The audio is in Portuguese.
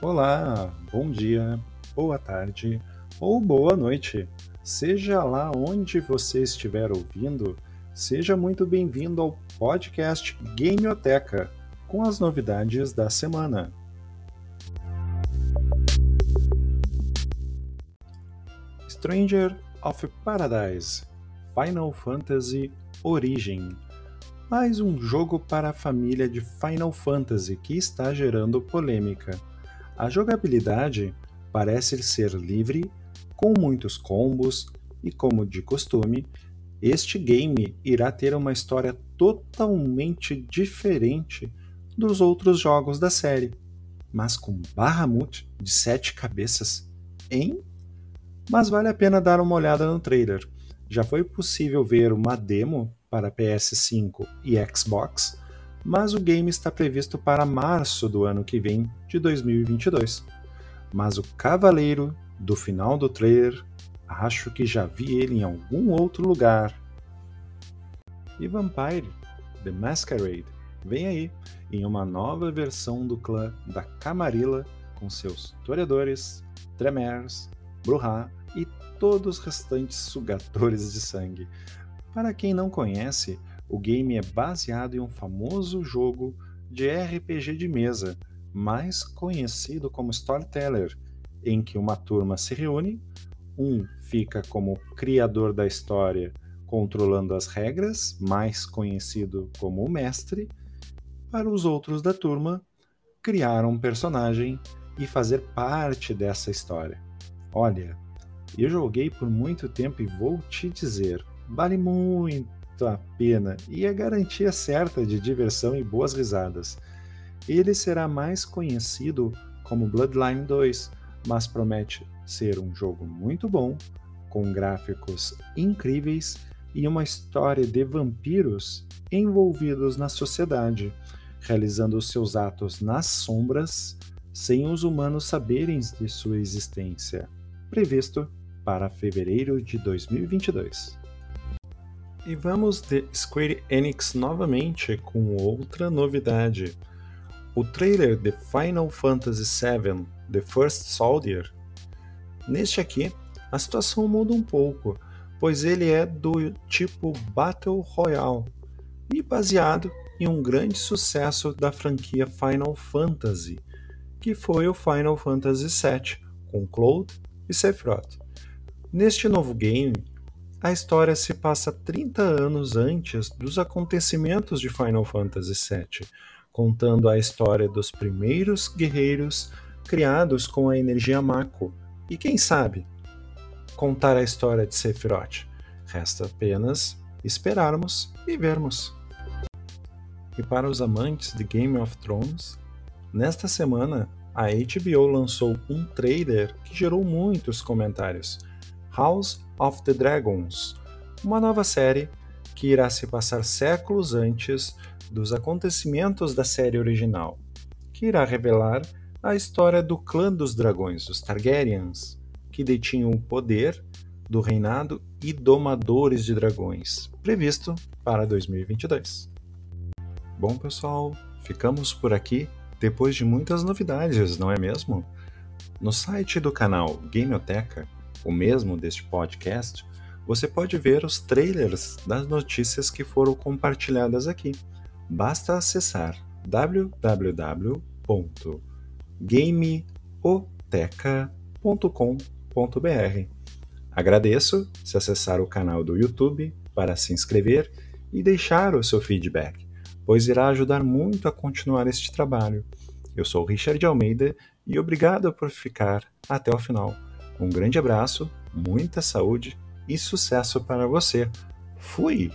Olá, bom dia, boa tarde ou boa noite. Seja lá onde você estiver ouvindo, seja muito bem-vindo ao podcast Gameoteca com as novidades da semana. Stranger of Paradise Final Fantasy Origin mais um jogo para a família de Final Fantasy que está gerando polêmica. A jogabilidade parece ser livre, com muitos combos, e como de costume, este game irá ter uma história totalmente diferente dos outros jogos da série, mas com Bahamut de sete cabeças, hein? Mas vale a pena dar uma olhada no trailer. Já foi possível ver uma demo para PS5 e Xbox, mas o game está previsto para março do ano que vem, de 2022. Mas o cavaleiro do final do trailer, acho que já vi ele em algum outro lugar. E Vampire The Masquerade vem aí em uma nova versão do clã da Camarilla com seus toreadores, tremers, bruhá e todos os restantes sugadores de sangue. Para quem não conhece, o game é baseado em um famoso jogo de RPG de mesa, mais conhecido como Storyteller, em que uma turma se reúne, um fica como criador da história, controlando as regras, mais conhecido como o mestre, para os outros da turma criar um personagem e fazer parte dessa história. Olha, eu joguei por muito tempo e vou te dizer, vale muito a pena e é garantia certa de diversão e boas risadas. Ele será mais conhecido como Bloodline 2, mas promete ser um jogo muito bom, com gráficos incríveis e uma história de vampiros envolvidos na sociedade, realizando seus atos nas sombras sem os humanos saberem de sua existência. Previsto para fevereiro de 2022. E vamos de Square Enix novamente com outra novidade. O trailer de Final Fantasy VII The First Soldier. Neste aqui, a situação muda um pouco, pois ele é do tipo Battle Royale e baseado em um grande sucesso da franquia Final Fantasy, que foi o Final Fantasy VII, com Cloud e Sephiroth. Neste novo game, a história se passa 30 anos antes dos acontecimentos de Final Fantasy VII, contando a história dos primeiros guerreiros criados com a energia Mako. E quem sabe, contar a história de Sephiroth. Resta apenas esperarmos e vermos. E para os amantes de Game of Thrones, nesta semana a HBO lançou um trailer que gerou muitos comentários House of the Dragons, uma nova série que irá se passar séculos antes dos acontecimentos da série original, que irá revelar a história do clã dos dragões, os Targaryens, que detinham o poder do reinado e domadores de dragões, previsto para 2022. Bom, pessoal, ficamos por aqui depois de muitas novidades, não é mesmo? No site do canal Gameoteca o mesmo deste podcast, você pode ver os trailers das notícias que foram compartilhadas aqui. Basta acessar www.gameoteca.com.br. Agradeço se acessar o canal do YouTube para se inscrever e deixar o seu feedback, pois irá ajudar muito a continuar este trabalho. Eu sou Richard Almeida e obrigado por ficar até o final. Um grande abraço, muita saúde e sucesso para você. Fui!